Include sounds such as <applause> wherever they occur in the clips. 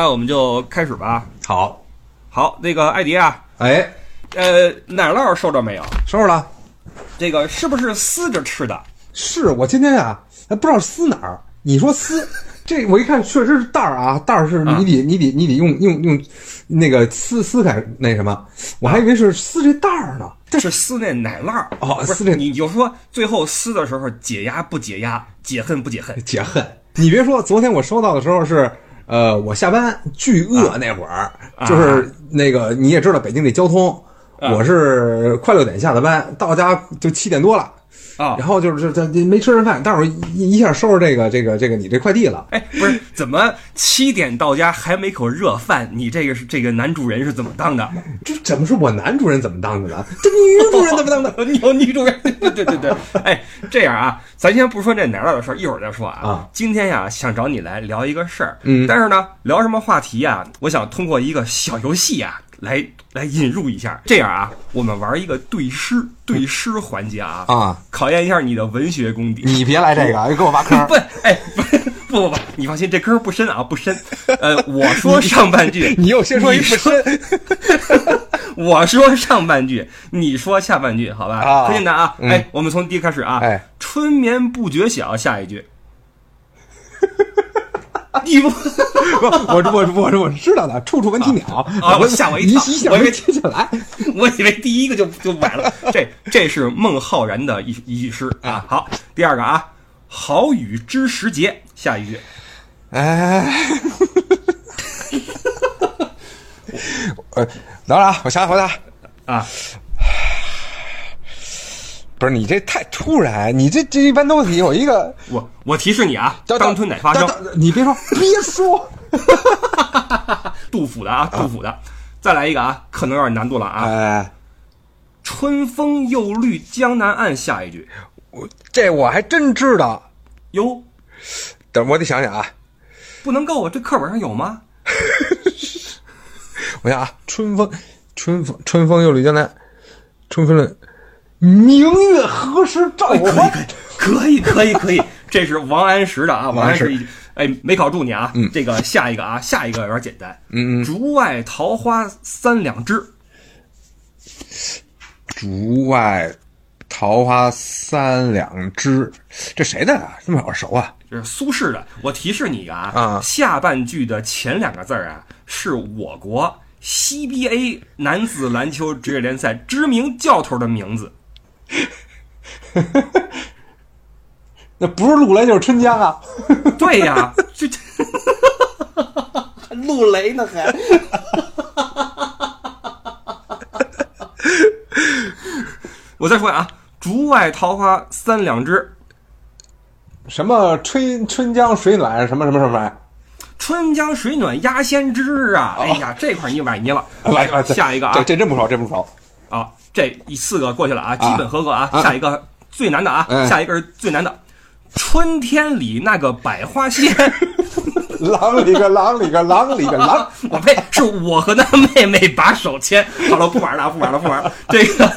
那我们就开始吧。好，好，那个艾迪啊，哎，呃，奶酪收着没有？收着了。这个是不是撕着吃的？是我今天啊，还不知道撕哪儿。你说撕，<laughs> 这我一看确实是袋儿啊，袋儿是你得你得你得用用用那个撕撕开那什么，我还以为是撕这袋儿呢。这是撕那奶酪哦撕这你就说最后撕的时候解压不解压，解恨不解恨。解恨。你别说，昨天我收到的时候是，呃，我下班巨饿那会儿，就是那个你也知道北京这交通，啊。我是快六点下的班，到家就七点多了。啊然后就是这这没吃上饭，待会儿一一下收拾这个这个这个你这快递了。哎，不是，怎么七点到家还没口热饭？你这个是这个男主人是怎么当的？这怎么是我男主人怎么当的呢？这女主人怎么当的？有 <laughs> 女主人，<laughs> 对对对对。哎，这样啊，咱先不说这奶酪的事儿，一会儿再说啊。啊今天呀，想找你来聊一个事儿。嗯但是呢，聊什么话题呀？我想通过一个小游戏呀，来来引入一下。这样啊，我们玩一个对诗对诗环节啊，啊，考验一下你的文学功底。你别来这个，给我挖坑 <laughs> 不，哎，不不不不，你放心，这坑不深啊，不深。呃，<laughs> 我说上半句，你 <laughs> 又先说一不深，我说上半句，你说下半句，好吧？啊很简单啊。嗯哎，我们从第一开始啊。哎，春眠不觉晓，下一句。<laughs> 你不 <laughs> 不，我我我我知道的，处处闻啼鸟啊我吓我一跳我以为 <laughs> 没听下来。我以为第一个就就完了。这这是孟浩然的一一句诗啊。好，第二个啊，好雨知时节，下一句。哎，呃，等会儿啊，我想想回答。啊，不是你这太突然，你这这一般都得有一个我我提示你啊，等当春乃发生。你别说，<laughs> 别说。<laughs> 杜甫的啊，杜甫的。再来一个啊，可能有点难度了啊。哎，春风又绿江南岸，下一句。我这我还真知道。哟，等我得想想啊，不能够啊，这课本上有吗？<laughs> 我想啊，春风，春风，春风又绿江南，春风了，明月何时照我还？可以，可以，可以，可以这是王安石的啊，王王安石一句。哎，没考住你啊。这个下一个啊，下一个有点简单。嗯嗯，竹外桃花三两枝，竹外桃花三两枝，这谁的啊？这么耳熟啊？这是苏轼的。我提示你一个啊，啊下半句的前两个字啊，是我国 CBA 男子篮球职业联赛知名教头的名字。<laughs> 那不是陆雷就是春江啊！<laughs> 对呀，这这 <laughs> 陆雷呢还。我再说啊，竹外桃花三两枝，什么春春江水暖什么什么什么玩意儿？春江水暖鸭先知啊！哎呀，这块你崴泥了。来来下一个啊这这真不熟，真不熟。啊，这一四个过去了啊，基本合格啊。啊下一个最难的啊，哎下一个是最难的。春天里那个百花鲜，<laughs> 狼里个狼里个狼里个狼，<laughs> 我呸！是我和他妹妹把手牵。好了，不玩了，不玩了，不玩了。这个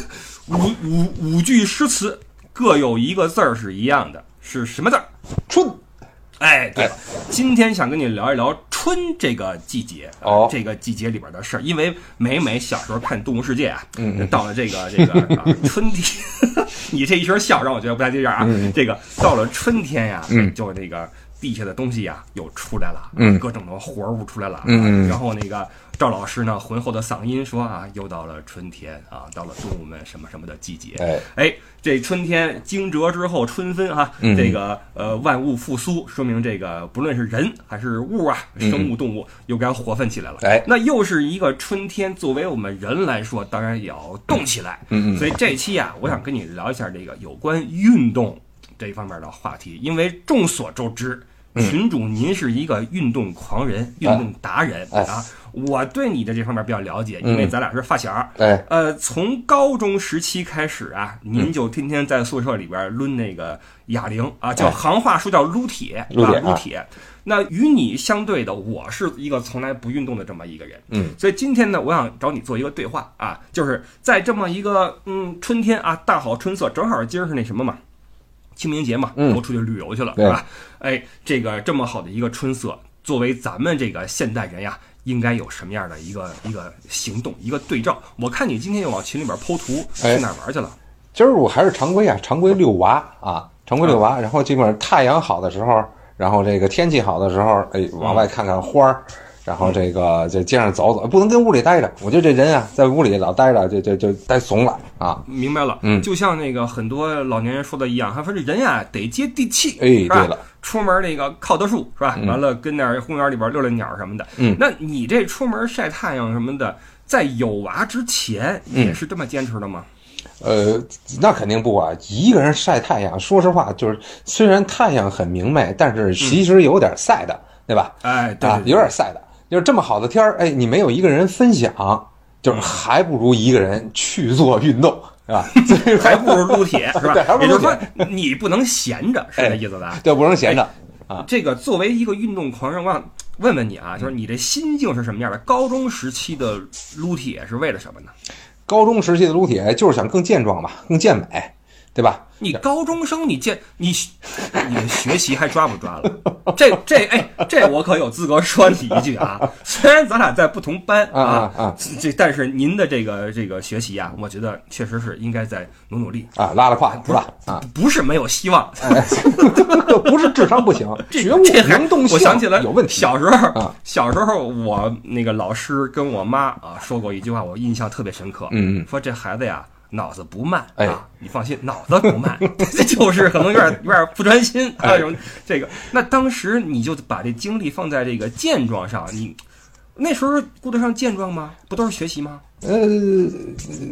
<laughs> 五五五句诗词各有一个字儿是一样的，是什么字儿？春哎，对了，今天想跟你聊一聊春这个季节，呃哦这个季节里边的事儿。因为每每小时候看《动物世界》啊，嗯到了这个这个、啊、<laughs> 春天，<laughs> 你这一声笑让我觉得不太对劲儿啊。这个到了春天呀，嗯就那个地下的东西呀又出来了，嗯各种的活物出来了，嗯嗯然后那个。赵老师呢，浑厚的嗓音说啊，又到了春天啊，到了动物们什么什么的季节。哎哎，这春天惊蛰之后春分哈、嗯这个呃万物复苏，说明这个不论是人还是物啊，生物动物又该活泛起来了。哎那又是一个春天，作为我们人来说，当然也要动起来。嗯嗯所以这期啊，我想跟你聊一下这个有关运动这一方面的话题，因为众所周知。群主，您是一个运动狂人、运动达人哎啊！我对你的这方面比较了解，因为咱俩是发小。哎，呃，从高中时期开始啊，您就天天在宿舍里边抡那个哑铃啊，叫哎行话说叫撸铁，撸铁？啊撸铁。那与你相对的，我是一个从来不运动的这么一个人。嗯，所以今天呢，我想找你做一个对话啊，就是在这么一个嗯春天啊，大好春色，正好今儿是那什么嘛。清明节嘛，嗯都出去旅游去了，对是吧？哎，这个这么好的一个春色，作为咱们这个现代人呀，应该有什么样的一个一个行动，一个对照？我看你今天又往群里边剖图，哎去哪儿玩去了？今儿我还是常规啊，常规遛娃啊，常规遛娃。然后基本上太阳好的时候，然后这个天气好的时候，哎，往外看看花儿，然后这个在街上走走，不能跟屋里待着。我觉得这人啊，在屋里老待着，就就就待怂了啊。明白了，嗯就像那个很多老年人说的一样，他说这人呀得接地气，哎对了，出门那个靠得住是吧？完了跟那公园里边遛遛鸟什么的。嗯那你这出门晒太阳什么的，在有娃之前嗯也是这么坚持的吗？呃，那肯定不啊！一个人晒太阳，说实话，就是虽然太阳很明媚，但是其实有点晒的，对吧？哎，对啊，对对有点晒的。就是这么好的天儿，哎，你没有一个人分享，就是还不如一个人去做运动，是吧？<laughs> 还不如撸铁 <laughs> 是吧？对还不如也就是说，你不能闲着，是这意思吧？对，不能闲着啊。这个作为一个运动狂人，我想问问你啊，就是你这心境是什么样的？高中时期的撸铁是为了什么呢？高中时期的撸铁就是想更健壮吧，更健美，对吧？你高中生，你见你你的学习还抓不抓了？<laughs> 这这哎，这我可有资格说你一句啊！<laughs> 虽然咱俩在不同班啊啊啊这但是您的这个这个学习啊，我觉得确实是应该再努努力，啊，拉拉胯是吧？啊，不是没有希望。哎，<laughs> 不是智商不行，觉悟这能动性我想起来有问题。小时候，啊小时候我那个老师跟我妈啊说过一句话，我印象特别深刻。嗯嗯说这孩子呀。脑子不慢哎啊，你放心，脑子不慢，这 <laughs> 就是可能有点有点不专心啊，哎什么这个。那当时你就把这精力放在这个健壮上，你那时候顾得上健壮吗？不都是学习吗？呃，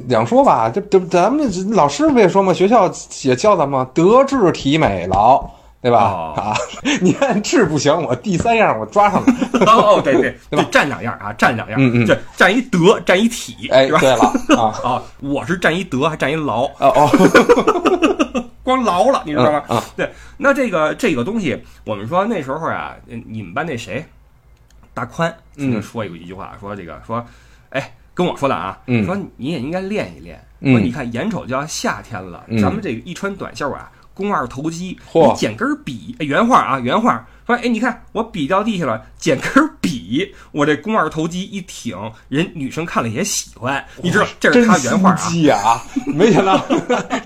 两说吧，这这咱们这老师不也说嘛，学校也教咱们德智体美劳，对吧？哦啊，你看智不行，我第三样我抓上了。<laughs> 哦，对对，对，<laughs> 占两样啊，占两样，嗯嗯这占一德，占一体，哎？对了啊，啊，<laughs> 我是占一德，还占一劳，哦哦，光劳了，你知道吗？嗯嗯对，那这个这个东西，我们说那时候啊，嗯你们班那谁，大宽曾经嗯说有一句话，说这个说，哎，跟我说的啊，嗯说你也应该练一练。嗯说你看眼瞅就要夏天了，嗯咱们这个一穿短袖啊，肱二头肌，你捡根笔，哎原话啊，原话说，哎，你看我笔掉地下了，捡根笔，我这肱二头肌一挺，人女生看了也喜欢。你知道这是他原话啊。没想到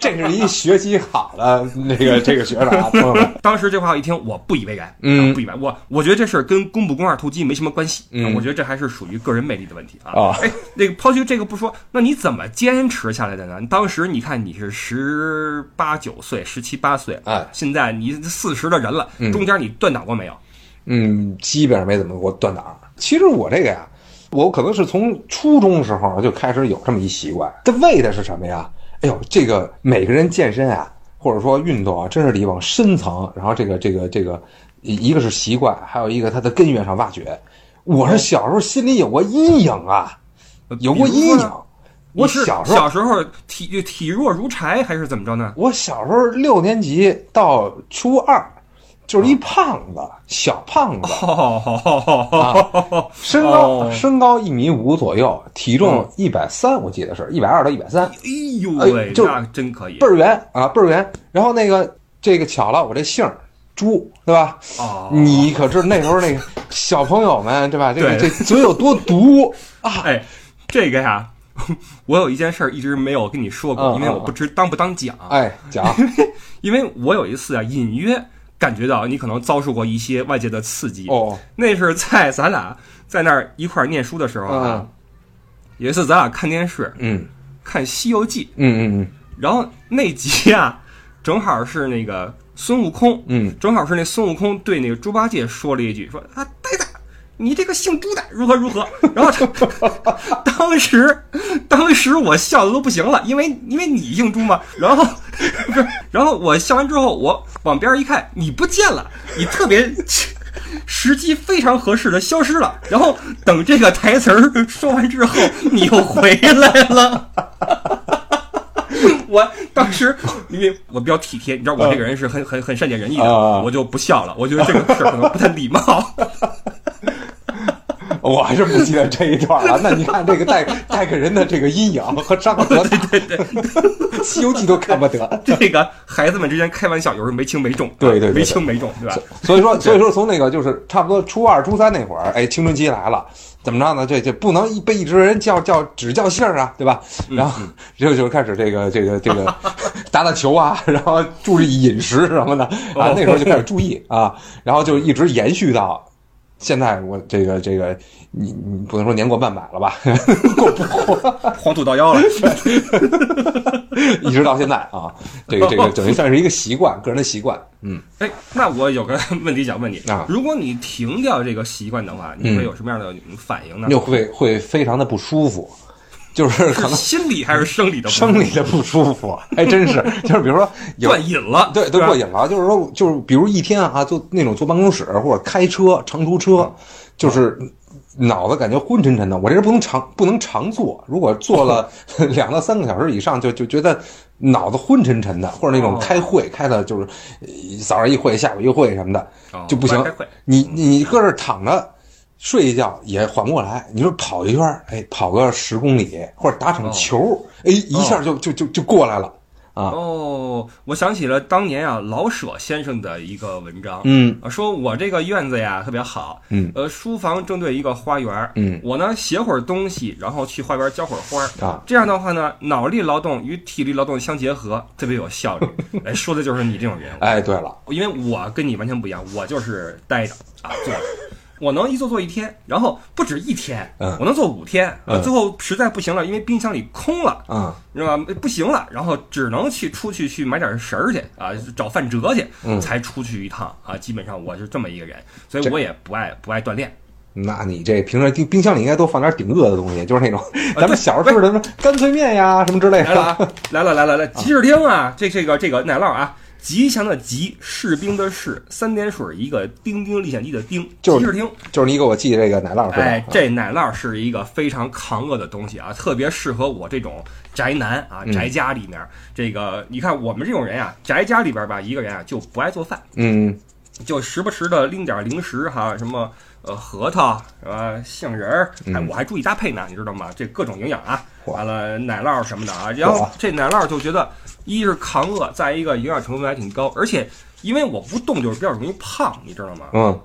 这是一学习好的那个这个学生啊，朋友们。当时这话一听，我不以为然，嗯啊不以为然。我我觉得这事儿跟肱不肱二头肌没什么关系，嗯啊我觉得这还是属于个人魅力的问题啊。哦哎，那个抛去这个不说，那你怎么坚持下来的呢？当时你看你是十八九岁、十七八岁，啊现在你四十的人了，嗯中间你断档过没有？嗯，基本上没怎么给我断档。其实我这个呀，我可能是从初中时候就开始有这么一习惯。这为的是什么呀？哎呦，这个每个人健身啊，或者说运动啊，真是得往深层，然后这个这个这个，一个是习惯，还有一个它的根源上挖掘。我是小时候心里有过阴影啊，有过阴影。我是小时候，小时候体体弱如柴还是怎么着呢？我小时候六年级到初二，就是一胖子，小胖子。哦，身高、哦身高一米五左右，体重一百三，我记得是一百二到一百三，哎呦哎喂，就那真可以倍儿圆啊，倍儿圆。然后那个这个巧了，我这姓儿朱，对吧？哦。你可知道那时候那个小朋友们，对吧？这个对这嘴有多毒啊！哎，这个呀，<laughs> 我有一件事儿一直没有跟你说过，嗯因为我不知当不当讲。哎，讲 <laughs> 因为我有一次啊，隐约感觉到你可能遭受过一些外界的刺激。哦，那是在咱俩在那儿一块儿念书的时候啊，嗯有一次咱俩看电视嗯。看《西游记》，嗯嗯嗯。然后那集啊，正好是那个孙悟空，嗯。正好是那孙悟空对那个猪八戒说了一句，说啊呆子，你这个姓朱的如何如何。然后他 <laughs> 当时当时我笑的都不行了，因为因为你姓朱嘛。然后不是，然后我笑完之后，我往边儿一看，你不见了，你特别。时机非常合适的消失了，然后等这个台词儿说完之后，你又回来了。<laughs> 我当时因为我比较体贴，你知道我这个人是很很很善解人意的，啊我就不笑了。我觉得这个事儿可能不太礼貌。我还是不记得这一段了。<laughs> 那你看这个带带给人的这个阴影和伤害多大？对对对，<laughs>《西游记》都看不得。这个孩子们之间开玩笑，有时候没轻没重，对对没轻没重，对吧？所以说，所以说从那个就是差不多初二、初三那会儿，哎，青春期来了，怎么着呢？这这不能一被一直人叫叫只叫姓儿啊，对吧？嗯然后就就开始这个这个这个 <laughs> 打打球啊，然后注意饮食什么的哦啊，那时候就开始注意啊，然后就一直延续到。现在我这个这个，你你不能说年过半百了吧？过不过？黄土到腰了，<laughs> 一直到现在啊，这个这个 <laughs> 等于算是一个习惯，个人的习惯。嗯，哎，那我有个问题想问你啊如果你停掉这个习惯的话，你嗯会有什么样的反应呢？就会会非常的不舒服，就是可是能心理还是生理的不舒服？生理的不舒服，还真是，<laughs> 就是比如说有断瘾了，对都过瘾了，就是说就是比如一天啊，坐那种坐办公室或者开车长途车，就是脑子感觉昏沉沉的。我这人不能长不能常坐，如果坐了 <laughs> 两到三个小时以上，就就觉得脑子昏沉沉的，或者那种哦开会开的就是呃早上一会下午一会什么的哦就不行。你你搁这儿躺着。睡一觉也缓不过来，你说跑一圈儿，哎，跑个十公里或者打场球，哎，一下就就就就过来了啊。哦，我想起了当年啊老舍先生的一个文章，嗯。啊，说我这个院子呀特别好，嗯。呃，书房正对一个花园，嗯。我呢写会儿东西，然后去花园浇会儿花儿啊，这样的话呢，脑力劳动与体力劳动相结合，特别有效率。<laughs> 哎，说的就是你这种人，哎，对了，因为我跟你完全不一样，我就是呆着啊坐着。我能一坐坐一天，然后不止一天，嗯我能坐五天，嗯最后实在不行了，因为冰箱里空了，啊、知道吧？不行了，然后只能去出去去买点食儿去啊，找饭辙去，嗯才出去一趟啊。基本上我是这么一个人，所以我也不爱不爱锻炼。那你这平时冰冰箱里应该多放点顶饿的东西，就是那种 <laughs> 咱们小时候吃的什么干脆面呀什么之类的。来了啊，来了来了来了，吉士汀啊，这这个这个奶酪啊，吉祥的吉，士兵的士，三点水一个丁丁历险记的丁，就是吉士汀。就是你给我寄这个奶酪是吧？哎，这奶酪是一个非常抗饿的东西啊，特别适合我这种宅男啊，嗯宅家里面。这个你看我们这种人啊，宅家里边吧，一个人啊就不爱做饭，嗯就时不时的拎点零食哈，什么呃核桃是吧，杏仁儿，还嗯我还注意搭配呢，你知道吗？这各种营养啊，完了奶酪什么的啊，然后这奶酪就觉得一是抗饿，再一个营养成分还挺高，而且因为我不动就是比较容易胖，你知道吗？嗯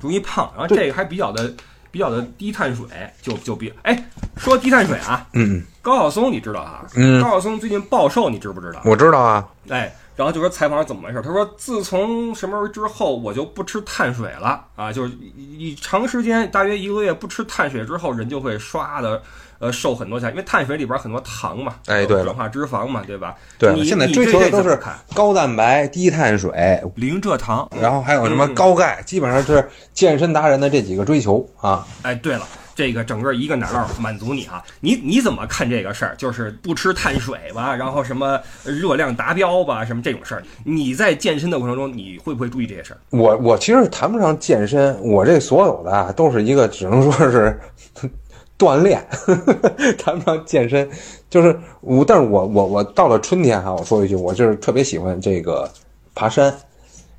容易胖，然后这个还比较的比较的低碳水，就就比哎说低碳水啊，嗯，高晓松你知道啊？嗯高晓松最近暴瘦，你知不知道？我知道啊。哎，然后就说采访怎么回事？他说自从什么时候之后，我就不吃碳水了啊，就是一一长时间，大约一个月不吃碳水之后，人就会唰的呃瘦很多下来，因为碳水里边很多糖嘛，哎对转化脂肪嘛，对吧？对，你现在追求的都是高蛋白、低碳水，零蔗糖。然后还有什么嗯高钙，基本上是健身达人的这几个追求啊。哎，对了，这个整个一个奶酪满足你哈，你你怎么看这个事儿？就是不吃碳水吧，然后什么热量达标吧，什么这种事儿，你在健身的过程中，你会不会注意这些事儿？我我其实谈不上健身，我这所有的都是一个只能说是锻炼，谈不上健身。就是我，但是我我我到了春天哈、我说一句，我就是特别喜欢这个爬山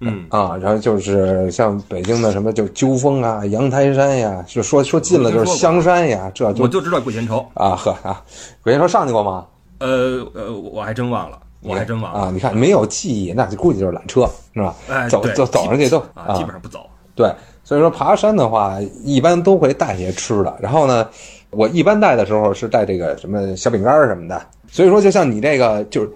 嗯，啊，然后就是像北京的什么就鸠峰啊、阳台山呀，就说说近了就是香山呀，这就我就知道鬼见愁。啊呵啊，鬼说上去过吗？呃呃，我还真忘了，我还真忘了。啊！你看没有记忆，那就估计就是缆车是吧？哎，走走走上去都啊，基本上不走。对，所以说爬山的话，一般都会带些吃的。然后呢，我一般带的时候是带这个什么小饼干儿什么的。所以说，就像你这个就是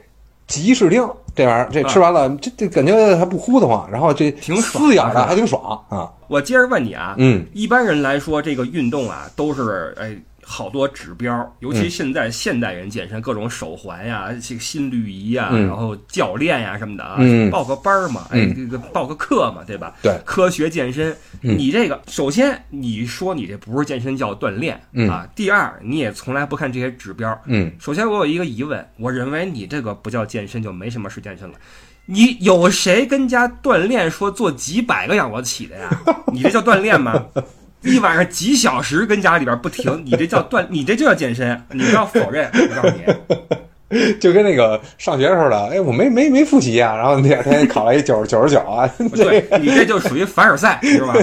吉士定这玩意儿，这吃完了，这这感觉还不呼得慌，然后这挺爽撕咬的。还挺爽啊。我接着问你啊，嗯。一般人来说，这个运动啊，都是哎好多指标，尤嗯其现在现代人健身，各种手环呀、这个心率仪呀，嗯。然后教练呀什么的啊，嗯。报个班儿嘛，哎嗯，这个报个课嘛，对吧？对。科学健身，嗯。你这个首先你说你这不是健身叫锻炼嗯。啊，第二你也从来不看这些指标，嗯，首先，我有一个疑问，我认为你这个不叫健身，就没什么是健身了。你有谁跟家锻炼说做几百个仰卧起的呀？你这叫锻炼吗？一晚上几小时跟家里边不停，你这叫锻，你这就叫健身。你不要否认，我告诉你，<laughs> 就跟那个上学时候的，哎，我没没没复习啊，然后第二天考了一九九十九啊，<laughs> 对你这就属于凡尔赛，是吧？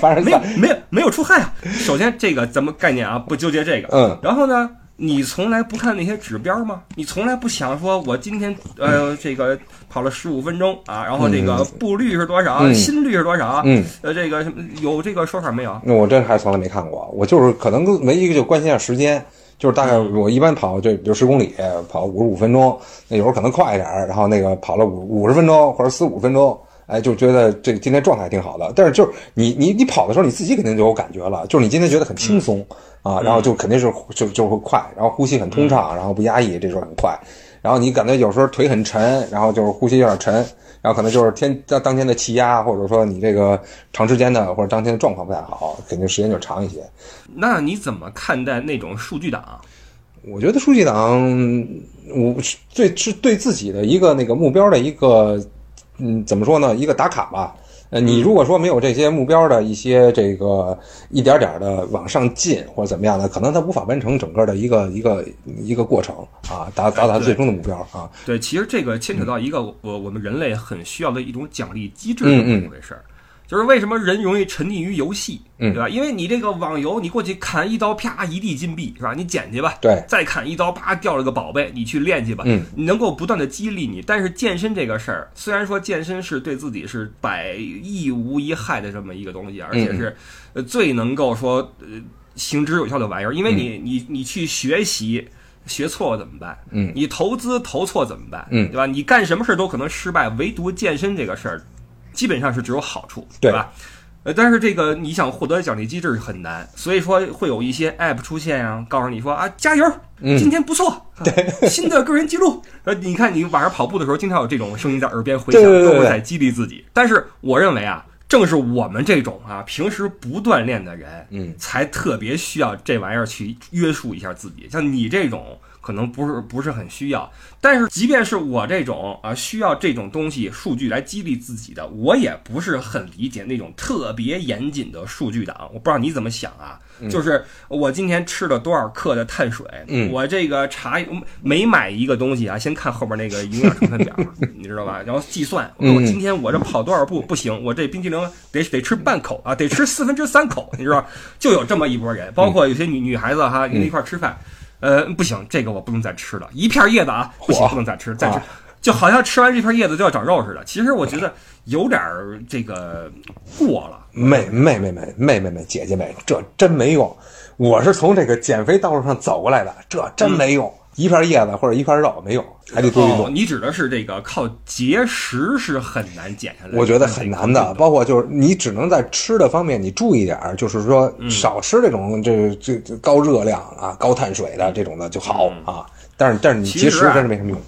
凡尔赛没有没有没有出汗啊。首先这个咱们概念啊，不纠结这个。嗯，然后呢，你从来不看那些指标吗？你从来不想说，我今天呃这个跑了十五分钟啊，然后这个步率是多少，嗯心率是多少？嗯，呃，这个有这个说法没有？那我这还从来没看过，我就是可能唯一一个就关心一下时间，就是大概我一般跑就比如十公里跑五十五分钟，那有时候可能快一点，然后那个跑了五五十分钟或者四五分钟，哎，就觉得这今天状态挺好的。但是就是你你你跑的时候，你自己肯定就有感觉了，就是你今天觉得很轻松、啊，然后就肯定是就就会快，然后呼吸很通畅，然后不压抑，这时候很快。然后你感觉有时候腿很沉，然后就是呼吸有点沉，然后可能就是天当当天的气压，或者说你这个长时间的或者当天的状况不太好，肯定时间就长一些。那你怎么看待那种数据党？我觉得数据党，我是对是对自己的一个那个目标的一个，嗯，怎么说呢？一个打卡吧。呃，你如果说没有这些目标的一些这个一点点的往上进或者怎么样的，可能他无法完成整个的一个一个一个过程啊，达达到他最终的目标啊。对，其实这个牵扯到一个我我们人类很需要的一种奖励机制，嗯这么回事儿。就是为什么人容易沉溺于游戏，嗯对吧？因为你这个网游，你过去砍一刀，啪一地金币，是吧？你捡去吧，对，再砍一刀，啪掉了个宝贝，你去练去吧，嗯，你能够不断的激励你。但是健身这个事儿，虽然说健身是对自己是百益无一害的这么一个东西，而且是呃最能够说呃行之有效的玩意儿，因为你你你去学习。学错了怎么办？嗯，你投资投错怎么办？嗯对吧？你干什么事儿都可能失败，唯独健身这个事儿，基本上是只有好处，对吧？呃，但是这个你想获得奖励机制很难，所以说会有一些 app 出现啊，告诉你说啊，加油，嗯今天不错，对，<laughs> 新的个人记录。呃，你看你晚上跑步的时候，经常有这种声音在耳边回响，都是在激励自己。但是我认为啊，正是我们这种啊平时不锻炼的人，嗯，才特别需要这玩意儿去约束一下自己。像你这种。可能不是不是很需要，但是即便是我这种啊需要这种东西数据来激励自己的，我也不是很理解那种特别严谨的数据党。我不知道你怎么想啊？就是我今天吃了多少克的碳水，嗯我这个查每买一个东西啊，先看后边那个营养成分表，<laughs> 你知道吧？然后计算，我今天我这跑多少步不行，我这冰淇淋得得吃半口啊，得吃四分之三口，你知道？就有这么一拨人，包括有些女女孩子哈，跟一块儿吃饭。呃，不行，这个我不能再吃了，一片叶子啊，不行，不能再吃，再吃啊，就好像吃完这片叶子就要长肉似的。其实我觉得有点儿这个过了。妹妹妹妹妹妹妹姐姐们，这真没用。我是从这个减肥道路上走过来的，这真没用。一片叶子或者一片肉没有，还得多运动。哦，你指的是这个靠节食是很难减下来的，我觉得很难的，包括就是你只能在吃的方面你注意点儿，就是说嗯少吃这种这这这高热量啊、高碳水的这种的就好啊。但是但是你节食真是没什么用。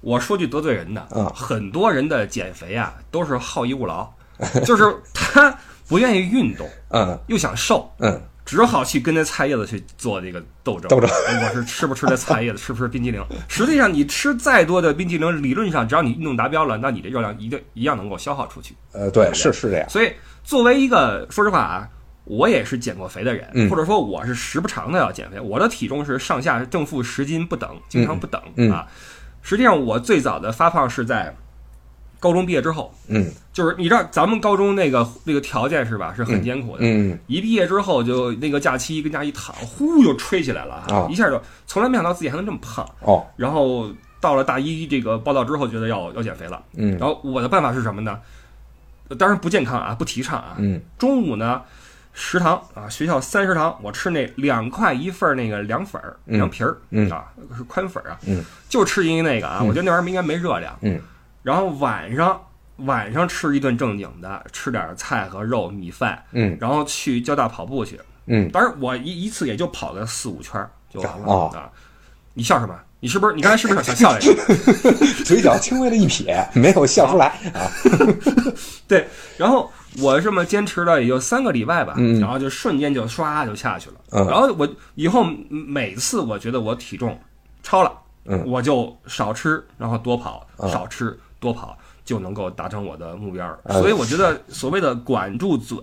我说句得罪人的，啊很多人的减肥啊都是好逸恶劳，<laughs> 就是他不愿意运动，嗯又想瘦，嗯，只好去跟那菜叶子去做这个斗争。斗争我是吃不吃这菜叶子，<laughs> 吃不吃冰激凌？实际上，你吃再多的冰激凌，理论上只要你运动达标了，那你的热量一定一样能够消耗出去。呃，对，是是这样。所以，作为一个说实话啊，我也是减过肥的人，嗯或者说我是时不常的要减肥。我的体重是上下正负十斤不等，经常不等、嗯啊。实际上，我最早的发胖是在高中毕业之后，嗯。就是你知道咱们高中那个那个条件是吧，是很艰苦的。嗯。一毕业之后就那个假期跟家一躺，呼就吹起来了啊一下就从来没想到自己还能这么胖。哦。然后到了大一这个报道之后，觉得要要减肥了。嗯。然后我的办法是什么呢？呃当然不健康啊，不提倡啊。嗯。中午呢，食堂啊，学校三食堂，我吃那两块一份儿那个凉粉儿、嗯。凉皮儿、嗯。啊，是宽粉儿啊，嗯。就吃一那个啊，我觉得那玩意儿应该没热量。嗯然后晚上晚上吃一顿正经的，吃点菜和肉、米饭，嗯然后去交大跑步去。嗯，当然我一一次也就跑个四五圈儿就完了、哦啊。你笑什么？你是不是你刚才是不是想笑来着？<laughs> 嘴角轻微的一撇，没有笑出来啊。<laughs> 对，然后我这么坚持了也就三个礼拜吧，嗯然后就瞬间就唰就下去了。嗯然后我以后每次我觉得我体重超了，嗯我就少吃，然后多跑，嗯少吃多跑。就能够达成我的目标。呃所以我觉得所谓的管住嘴、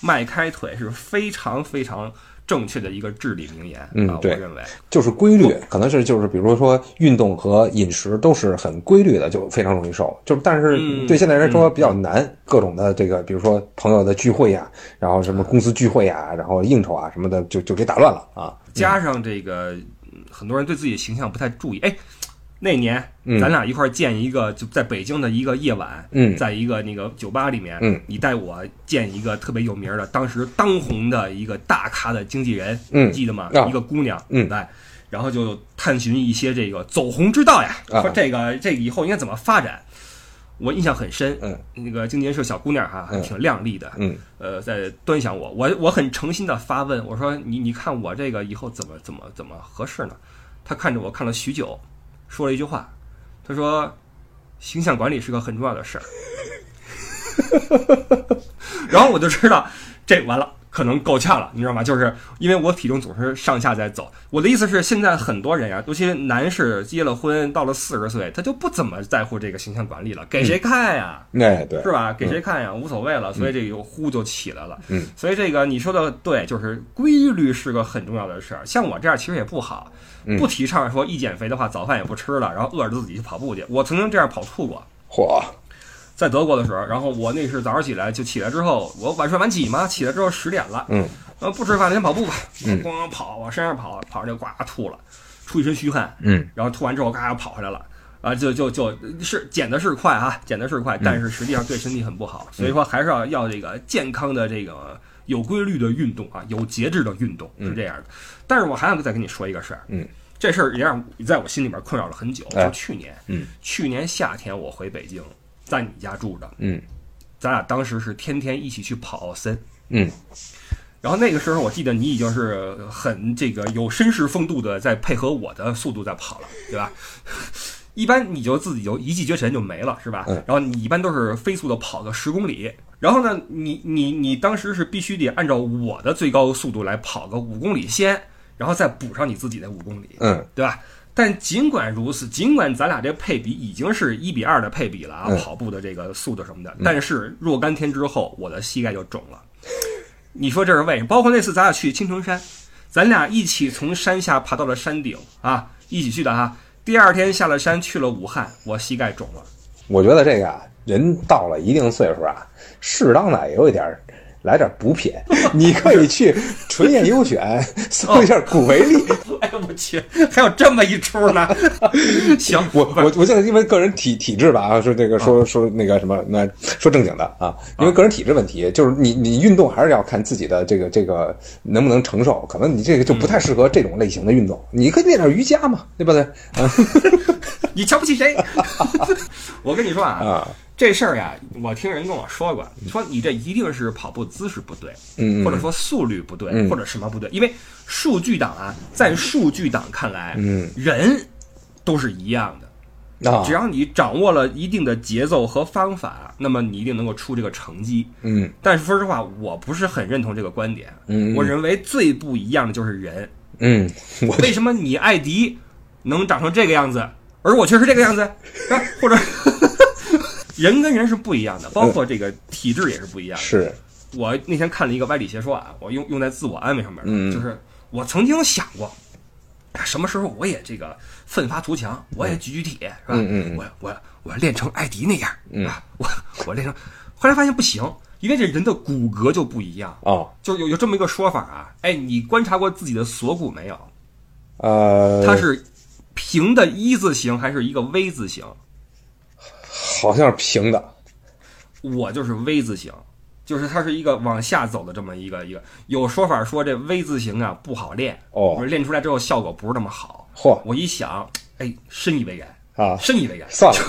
迈开腿是非常非常正确的一个至理名言嗯对认为。就是规律，可能是就是比如说运动和饮食都是很规律的，就非常容易瘦。就是但是嗯对现在人来说比较难，各种的这个，比如说朋友的聚会呀、然后什么公司聚会呀、然后应酬啊什么的，就就给打乱了啊。加上这个，嗯很多人对自己的形象不太注意。哎，那年嗯。咱俩一块儿见一个，就在北京的一个夜晚，嗯。在一个那个酒吧里面，嗯。你带我见一个特别有名的，当时当红的一个大咖的经纪人，嗯。记得吗？啊。一个姑娘，嗯。来，然后就探寻一些这个走红之道呀，啊。说这个这个以后应该怎么发展。我印象很深，嗯，那个经纪人是个小姑娘哈，挺靓丽的，嗯。呃，在端详我，我我很诚心的发问，我说你你看我这个以后怎么怎么怎么合适呢？她看着我看了许久，说了一句话，他说形象管理是个很重要的事儿。<laughs> 然后我就知道这完了。可能够呛了，你知道吗？就是因为我体重总是上下在走。我的意思是，现在很多人呀、尤其男士结了婚，到了四十岁，他就不怎么在乎这个形象管理了，给谁看呀？哎对是，吧？给谁看呀？无所谓了，所以这个呼就起来了。嗯，所以这个你说的对，就是规律是个很重要的事儿。像我这样其实也不好，嗯不提倡说一减肥的话早饭也不吃了，然后饿着自己去跑步去。我曾经这样跑吐过，嚯，在德国的时候，然后我那是早上起来就起来之后，我晚睡晚起嘛，起来之后十点了，嗯，呃，不吃饭先跑步吧，嗯。咣跑往山上跑，跑着就呱吐了，出一身虚汗，嗯。然后吐完之后嘎又跑回来了。啊，就就就是减的是快啊，减的是快，但是实际上对身体很不好，所以说还是要要这个健康的这个有规律的运动啊，有节制的运动是这样的。但是我还想再跟你说一个事儿，嗯，这事儿也让在我心里边困扰了很久，哎。就去年，嗯，去年夏天我回北京，在你家住着，嗯咱俩当时是天天一起去跑奥森，嗯然后那个时候我记得你已经是很这个有绅士风度的在配合我的速度在跑了，对吧？<laughs> 一般你就自己就一骑绝尘就没了，是吧？嗯然后你一般都是飞速的跑个十公里，然后呢，你你你当时是必须得按照我的最高速度来跑个五公里先，然后再补上你自己的五公里，嗯对吧？但尽管如此，尽管咱俩这配比已经是一比二的配比了啊，嗯跑步的这个速度什么的，但是若干天之后，我的膝盖就肿了。你说这是为什么？包括那次咱俩去青城山，咱俩一起从山下爬到了山顶啊，一起去的哈。第二天下了山去了武汉，我膝盖肿了。我觉得这个啊，人到了一定岁数啊，适当的有一点儿来点补品，你可以去纯燕优选搜一下古维力。<laughs> 哎呦我去，还有这么一出呢？<laughs> 行，我我我现在因为个人体体质吧啊，说这个说说那个什么，那说正经的啊，因为个人体质问题，就是你你运动还是要看自己的这个这个能不能承受，可能你这个就不太适合这种类型的运动，你可以练点瑜伽嘛，对不对？啊 <laughs> 你瞧不起谁？我跟你说啊，啊，这事儿呀，我听人跟我说过，说你这一定是跑步姿势不对，嗯嗯或者说速率不对，嗯或者什么不对，因为数据党啊，在数据党看来，嗯人都是一样的，啊只，要你掌握了一定的节奏和方法，那么你一定能够出这个成绩。嗯但是说实话，我不是很认同这个观点。嗯嗯我认为最不一样的就是人。嗯，为什么你艾迪能长成这个样子，而我却是这个样子？啊，或者人跟人是不一样的，包括这个体质也是不一样的。是我那天看了一个歪理邪说啊，我用用在自我安慰上面，嗯就是我曾经想过，哎什么时候我也这个奋发图强，我也举举铁，是吧？嗯嗯嗯我我我要练成艾迪那样，嗯？我我练成，后来发现不行，因为这人的骨骼就不一样。哦，就有有这么一个说法啊，哎，你观察过自己的锁骨没有？呃，它是平的一字形还是一个 V 字形？好像是平的，我就是 V 字形，就是它是一个往下走的这么一个一个。有说法说这 V 字形啊不好练，哦练出来之后效果不是那么好。嚯我一想，哎，深以为然，啊，深以为然。算了，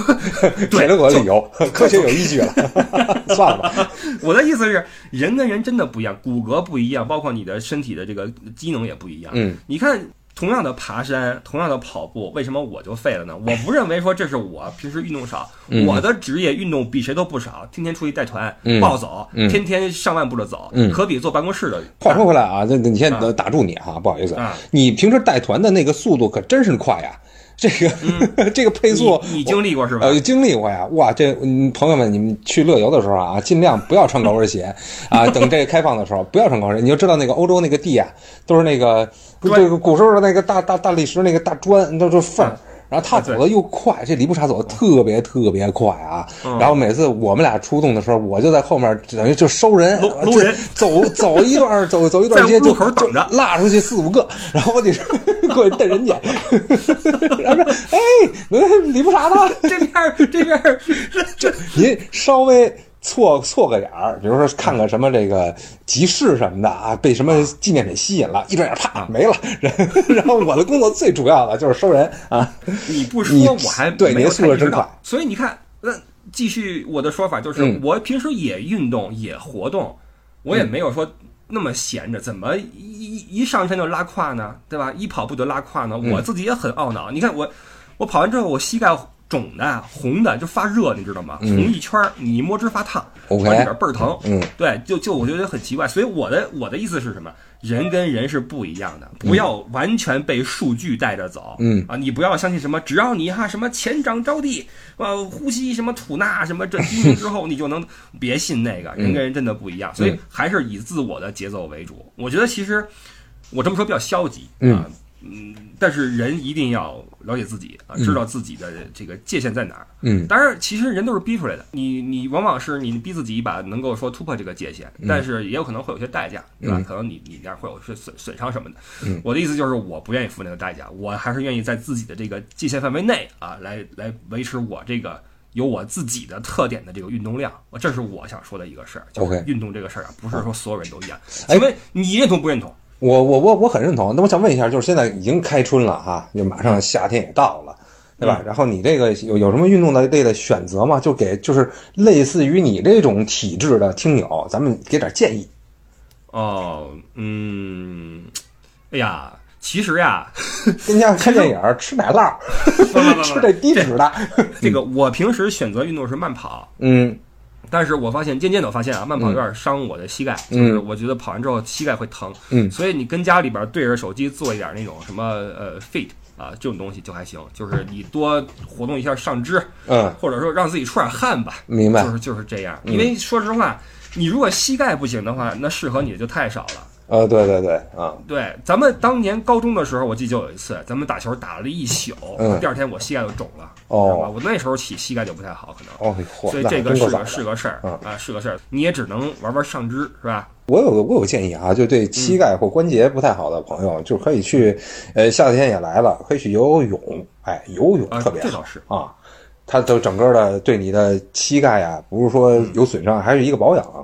给了我理由，<laughs> 科学有依据了，<laughs> 算了吧。我的意思是，人跟人真的不一样，骨骼不一样，包括你的身体的这个机能也不一样。嗯，你看，同样的爬山，同样的跑步，为什么我就废了呢？<laughs> 我不认为说这是我平时运动少，嗯。我的职业运动比谁都不少，天天出去带团、嗯。暴走，嗯。天天上万步的走，嗯。可比坐办公室的话说回来啊，这这你先啊打住你哈，不好意思啊，你平时带团的那个速度可真是快呀。这个、这个 <laughs> 配速，你你经历过是吧？呃，经历过呀，哇，这嗯，朋友们，你们去乐游的时候啊，尽量不要穿高跟鞋 <laughs> 啊。等这个开放的时候，不要穿高跟鞋。你就知道那个欧洲那个地啊，都是那个这个古时候的那个大大大理石那个大砖，都是缝儿。然后他走的又快，这李不查走的特别特别快啊！然后每次我们俩出动的时时候，我就在后面，等于就收人，搂人，走走一段，走走一段街，就口等着，拉出去四五个，然后我得 <laughs> 过去瞪人家，<laughs> 然后说：“哎，李不查呢？这边这边，这您稍微。”错错个眼儿，比如说看个什么这个集市什么的啊，被什么纪念品吸引了，一转眼啪没了。<laughs> 然后我的工作最主要的就是收人啊。你不说我还对您速度真快。所以你看，那继续我的说法就是，我平时也运动也活动，我也没有说那么闲着，怎么一一上山就拉胯呢？对吧？一跑步就拉胯呢？我自己也很懊恼。你看我，我跑完之后，我膝盖。肿的、红的就发热，你知道吗？红一圈你一摸直发烫，往里边倍儿疼。嗯，对，就就我觉得很奇怪。所以我的我的意思是什么？人跟人是不一样的，不要完全被数据带着走。嗯啊，你不要相信什么，只要你哈什么前掌着地，呃，呼吸什么吐纳什么这低鸣之后，<laughs> 你就能别信那个。人跟人真的不一样，所以还是以自我的节奏为主。我觉得其实我这么说比较消极啊。嗯，但是人一定要了解自己啊，知道自己的这个界限在哪儿。嗯，当然，其实人都是逼出来的。你你往往是你逼自己一把，能够说突破这个界限，但是也有可能会有些代价，对吧？可能你你这样会有些损损伤什么的。嗯，我的意思就是，我不愿意付那个代价，我还是愿意在自己的这个界限范围内啊，来来维持我这个有我自己的特点的这个运动量。这是我想说的一个事儿。OK，运动这个事儿啊，不是说所有人都一样。请问你认同不认同？我我我我很认同。那我想问一下，就是现在已经开春了哈，就马上夏天也到了，对吧？然后你这个有有什么运动的类的选择吗？就给就是类似于你这种体质的听友，咱们给点建议。哦，嗯，哎呀，其实呀，<laughs> 跟家看电影、吃奶酪、<laughs> 吃这低脂的，这个我平时选择运动是慢跑。嗯。但是我发现渐渐的发现啊，慢跑有点伤我的膝盖，就是我觉得跑完之后膝盖会疼。嗯，所以你跟家里边对着手机做一点那种什么呃 fit 啊这种东西就还行，就是你多活动一下上肢，嗯，或者说让自己出点汗吧。明白，就是就是这样。因为说实话，你如果膝盖不行的话，那适合你的就太少了。呃，对对对，啊，对，咱们当年高中的时候，我记得就有一次，咱们打球打了一宿，第二天我膝盖就肿了，哦，我那时候起膝盖就不太好，可能，哦，所以这个是个是个事儿，啊，是个事儿，你也只能玩玩上肢，是吧？我有个我有个建议啊，就对膝盖或关节不太好的朋友，就可以去，呃，夏天也来了，可以去游游泳，哎，游泳特别好，这倒是啊，它都整个的对你的膝盖呀，不是说有损伤，还是一个保养啊。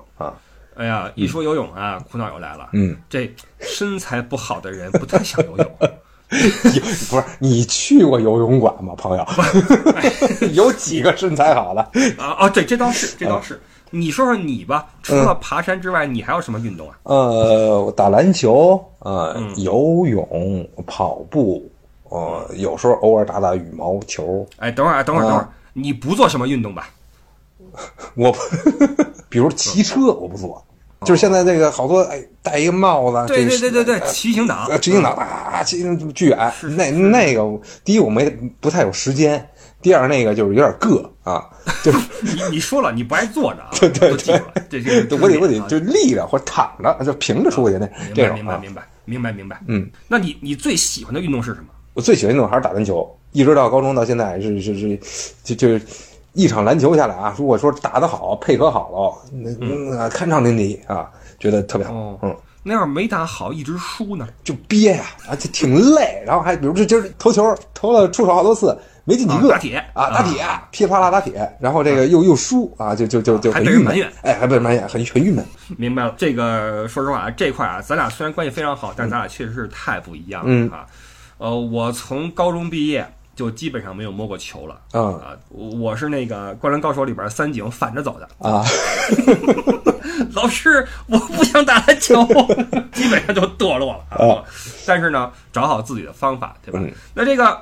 哎呀，一说游泳啊，苦恼又来了。嗯，这身材不好的人不太想游泳。<laughs> 不是你去过游泳馆吗，朋友？<laughs> 有几个身材好的啊？啊，对这倒是，这倒是。你说说你吧，除了爬山之外，你还有什么运动啊？呃，打篮球，呃，游泳，跑步，呃，有时候偶尔打打羽毛球。哎，等会儿，等会儿，等会儿，你不做什么运动吧？<laughs> 我，比如骑车，我不做。就是现在这个好多，哎，戴一个帽子，对对对对对，骑行党，骑行党啊，骑巨远。那那个，第一我没不太有时间，第二那个就是有点硌啊。就是你你说了，你不爱坐着，对对对，这这我得我得就立着或者躺着，就平着出去那这种。明白明白明白明白。嗯，那你你最喜欢的运动是什么？我最喜欢运动还是打篮球，一直到高中到现在是是是，就就是。一场篮球下来啊，如果说打得好，配合好了，那那酣畅淋漓啊，觉得特别好。嗯，那要是没打好，一直输呢，就憋呀，啊，就挺累。然后还比如这今儿投球投了出手好多次，没进几个，打铁啊，打铁，噼里啪啦打铁，然后这个又又输啊，就就就就很郁闷，哎，还被人埋怨，很很郁闷。明白了，这个说实话啊，这块啊，咱俩虽然关系非常好，但咱俩确实是太不一样了啊。呃，我从高中毕业。就基本上没有摸过球了啊！我是那个《灌篮高手》里边三井反着走的啊！<laughs> 老师，我不想打篮球，<laughs> 基本上就堕落了啊！但是呢，找好自己的方法，对吧？那这个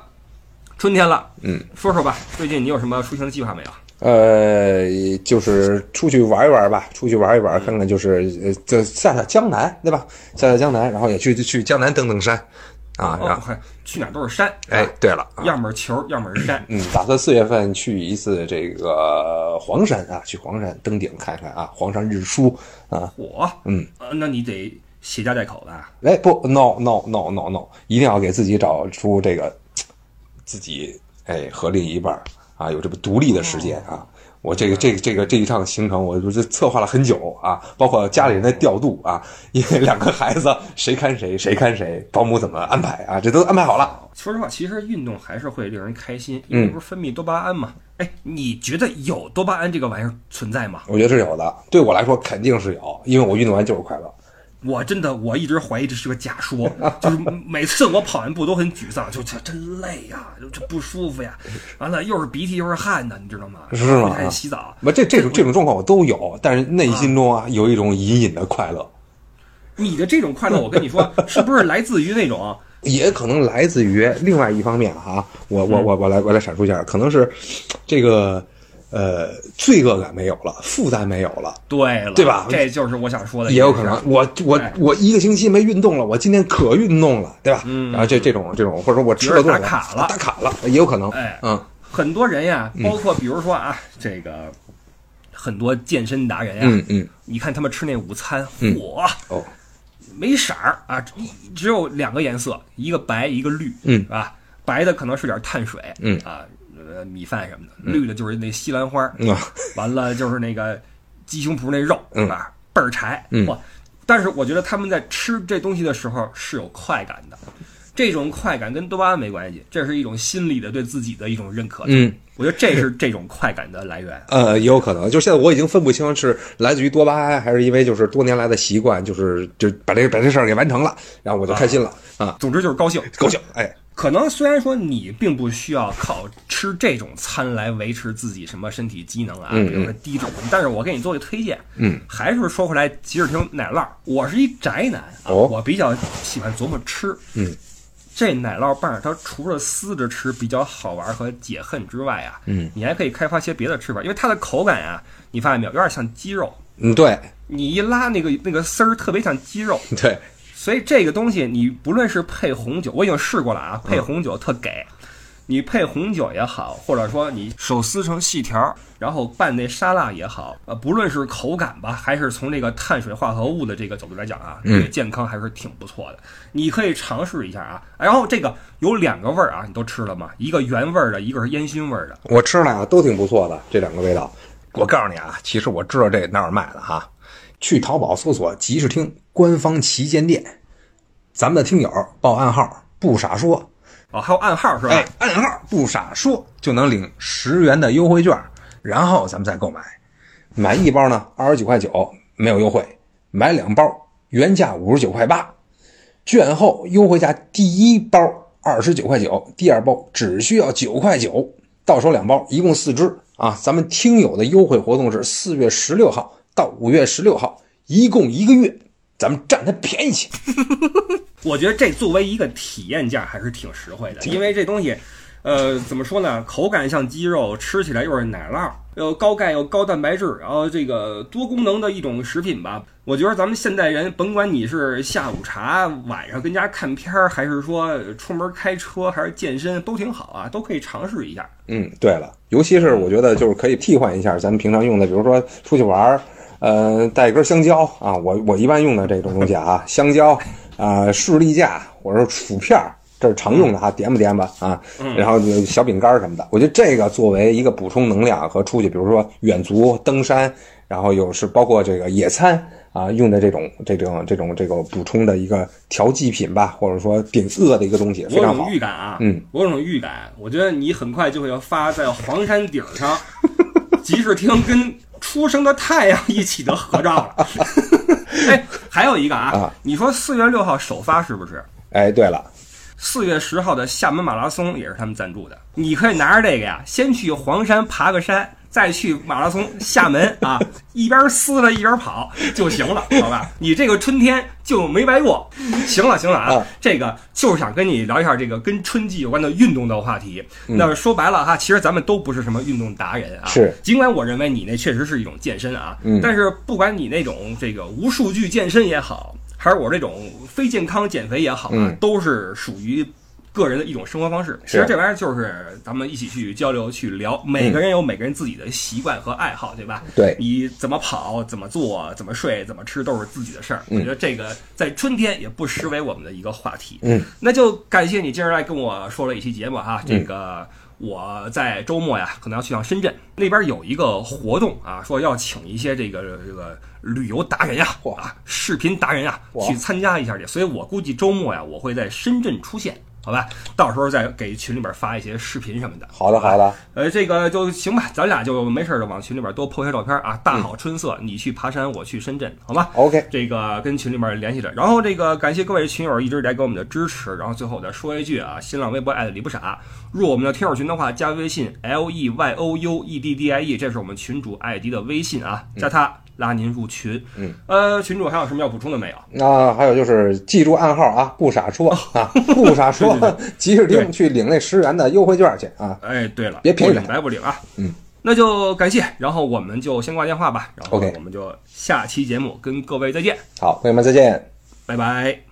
春天了，嗯，说说吧，最近你有什么出行的计划没有？呃，就是出去玩一玩吧，出去玩一玩，看看就是呃，就下下江南，对吧？下下江南，然后也去去江南登登山。啊，哦，然后嗨，去哪儿都是山，哎，对了，啊要么是球，要么是山。嗯，打算四月份去一次这个黄山啊，去黄山登顶看看啊，黄山日出啊。我，嗯，呃，那你得携家带口的啊。哎，不，no no no no no，一定要给自己找出这个自己哎和另一半啊有这么独立的时间啊。我这个这个这个这一趟行程，我就是策划了很久啊，包括家里人的调度啊，因为两个孩子谁看谁，谁看谁，保姆怎么安排啊，这都安排好了。说实话，其实运动还是会令人开心，因为不是分泌多巴胺嘛。哎，你觉得有多巴胺这个玩意儿存在吗？我觉得是有的，对我来说肯定是有，因为我运动完就是快乐。我真的我一直怀疑这是个假说，<laughs> 就是每次我跑完步都很沮丧，就这真累呀，就这不舒服呀，完了又是鼻涕又是汗的，你知道吗？是吗还洗澡。不，这这种这种状况我都有，但是内心中啊有一种隐隐的快乐，你的这种快乐，我跟你说，<laughs> 是不是来自于那种？也可能来自于另外一方面哈、我我我我来我来阐述一下，可能是这个呃罪恶感没有了，负担没有了。对了，对吧？这就是我想说的，也有可能，我我哎。我一个星期没运动了，我今天可运动了，对吧？嗯。然后这这种这种，或者说我吃了多少打卡了。打卡了，也有可能。哎嗯，很多人呀，包括比如说啊，这个很多健身达人呀，嗯嗯，你看他们吃那午餐，嗯。嚯，哦，没色儿啊，只只有两个颜色，一个白，一个绿，嗯。是吧？白的可能是点碳水，嗯。啊，呃，米饭什么的；绿的就是那西兰花，嗯完了就是那个鸡胸脯那肉，嗯是吧？倍儿柴，嗯哇！但是我觉得他们在吃这东西的时候是有快感的，这种快感跟多巴胺没关系，这是一种心理的对自己的一种认可。嗯，我觉得这是这种快感的来源。呃，也有可能，就现在我已经分不清是来自于多巴胺，还是因为就是多年来的习惯，就是就把这把这事儿给完成了，然后我就开心了啊，总之就是高兴，高兴，哎，可能虽然说你并不需要靠吃这种餐来维持自己什么身体机能啊，嗯比如说低脂，但是我给你做个推荐，嗯，还是说回来吉士汀奶酪，我是一宅男啊，哦。我比较喜欢琢磨吃，嗯，这奶酪棒它除了撕着吃比较好玩和解恨之外啊，嗯，你还可以开发些别的吃法，因为它的口感啊，你发现没有，有点像鸡肉，嗯，对。你一拉那个那个丝儿特别像鸡肉，对，所以这个东西你不论是配红酒，我已经试过了啊，配红酒特给。你配红酒也好，或者说你手撕成细条，然后拌那沙拉也好，呃，不论是口感吧，还是从这个碳水化合物的这个角度来讲啊，嗯对健康还是挺不错的。你可以尝试一下啊。然后这个有两个味儿啊，你都吃了吗？一个原味儿的，一个是烟熏味儿的。我吃了啊，都挺不错的，这两个味道。我告诉你啊，其实我知道这哪儿卖的哈，去淘宝搜索“集市厅”官方旗舰店，咱们的听友报暗号“不傻说哦，还有暗号是”，吧？哎，暗号“不傻说”就能领十元的优惠券，然后咱们再购买。买一包呢，二十九块九，没有优惠；买两包，原价五十九块八，券后优惠价第一包二十九块九，第二包只需要九块九，到手两包，一共四支啊！咱们听友的优惠活动是四月十六号到五月十六号，一共一个月，咱们占它便宜去。<laughs> 我觉得这作为一个体验价还是挺实惠的，因为这东西，呃，怎么说呢？口感像鸡肉，吃起来又是奶酪，又高钙又高蛋白质，然后这个多功能的一种食品吧。我觉得咱们现代人，甭管你是下午茶、晚上跟家看片儿，还是说出门开车，还是健身，都挺好啊，都可以尝试一下。嗯，对了，尤其是我觉得就是可以替换一下咱们平常用的，比如说出去玩儿，呃，带一根香蕉啊，我我一般用的这种东西啊，<laughs> 香蕉啊、士力架或者说薯片儿，这是常用的哈，点吧点吧啊，然后小饼干什么的，我觉得这个作为一个补充能量和出去，比如说远足、登山，然后有是包括这个野餐啊用的这种这种这种这个补充的一个调剂品吧，或者说顶饿的一个东西，我有种非常好。预感啊，嗯，我有种预感，我觉得你很快就会要发在黄山顶上，集市厅跟出生的太阳一起的合照了。<laughs> 哎，还有一个啊，啊你说四月六号首发是不是？哎，对了。四月十号的厦门马拉松也是他们赞助的，你可以拿着这个呀，先去黄山爬个山，再去马拉松厦门 <laughs> 啊，一边撕着一边跑就行了，好吧？你这个春天就没白过。行了，行了啊啊，这个就是想跟你聊一下这个跟春季有关的运动的话题。那说白了哈，其实咱们都不是什么运动达人啊，是尽管我认为你那确实是一种健身啊，嗯但是不管你那种这个无数据健身也好。还是我这种非健康减肥也好啊，嗯都是属于个人的一种生活方式。其实这玩意儿就是咱们一起去交流、去聊，每个人有每个人自己的习惯和爱好，对吧？对你怎么跑、怎么做、怎么睡、怎么吃，都是自己的事儿。嗯我觉得这个在春天也不失为我们的一个话题。嗯，那就感谢你今儿来跟我说了一期节目嗯哈。这个我在周末呀，可能要去趟深圳，那边有一个活动啊，说要请一些这个这个旅游达人呀，嚯啊，视频达人呀，去参加一下去。所以我估计周末呀，我会在深圳出现。好吧，到时候再给群里边发一些视频什么的。好的好的，呃，这个就行吧，咱俩就没事儿就往群里边多 po 些照片啊，大好春色，你去爬山，我去深圳，好吧？OK，这个跟群里边联系着，然后这个感谢各位群友一直以来给我们的支持，然后最后再说一句啊，新浪微博艾特李不傻，入我们的听友群的话，加微信 L E Y O U E D D I E，这是我们群主艾迪的微信啊，加他拉您入群。嗯，呃，群主还有什么要补充的没有？那还有就是记住暗号啊，不傻说 <laughs> 啊，不傻说，及时对领去领那十元的优惠券去啊。哎，对了，别便宜不领白不领啊。嗯，那就感谢，然后我们就先挂电话吧，然后我们就下期节目跟各位再见，好，朋友们再见。拜拜。